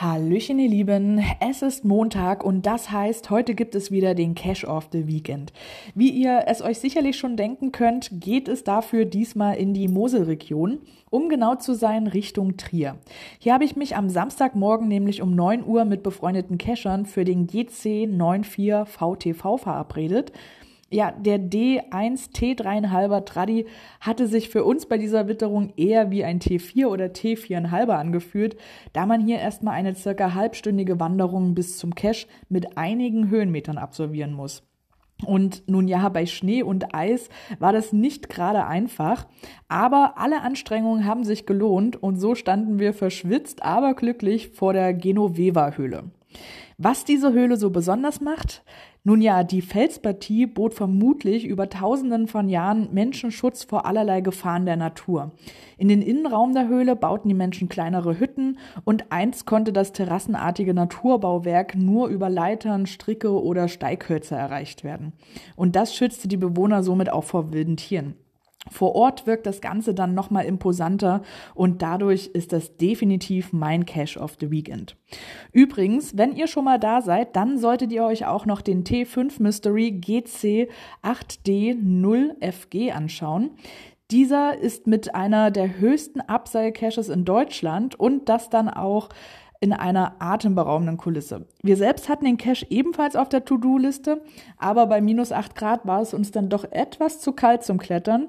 Hallöchen, ihr Lieben. Es ist Montag und das heißt, heute gibt es wieder den Cash of the Weekend. Wie ihr es euch sicherlich schon denken könnt, geht es dafür diesmal in die Moselregion, um genau zu sein Richtung Trier. Hier habe ich mich am Samstagmorgen nämlich um 9 Uhr mit befreundeten Cashern für den GC94 VTV verabredet. Ja, der D1 T3,5er Tradi hatte sich für uns bei dieser Witterung eher wie ein T4 oder T4,5er angefühlt, da man hier erstmal eine circa halbstündige Wanderung bis zum Cache mit einigen Höhenmetern absolvieren muss. Und nun ja, bei Schnee und Eis war das nicht gerade einfach, aber alle Anstrengungen haben sich gelohnt und so standen wir verschwitzt, aber glücklich vor der Genoveva Höhle. Was diese Höhle so besonders macht? Nun ja, die Felspartie bot vermutlich über tausenden von Jahren Menschenschutz vor allerlei Gefahren der Natur. In den Innenraum der Höhle bauten die Menschen kleinere Hütten und einst konnte das terrassenartige Naturbauwerk nur über Leitern, Stricke oder Steighölzer erreicht werden. Und das schützte die Bewohner somit auch vor wilden Tieren. Vor Ort wirkt das Ganze dann nochmal imposanter und dadurch ist das definitiv mein Cash of the Weekend. Übrigens, wenn ihr schon mal da seid, dann solltet ihr euch auch noch den T5 Mystery GC 8D0FG anschauen. Dieser ist mit einer der höchsten Upside-Caches in Deutschland und das dann auch in einer atemberaubenden Kulisse. Wir selbst hatten den Cache ebenfalls auf der To-Do-Liste, aber bei minus 8 Grad war es uns dann doch etwas zu kalt zum Klettern.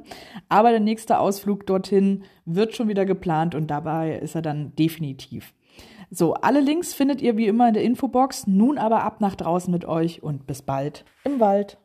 Aber der nächste Ausflug dorthin wird schon wieder geplant und dabei ist er dann definitiv. So, alle Links findet ihr wie immer in der Infobox. Nun aber ab nach draußen mit euch und bis bald im Wald.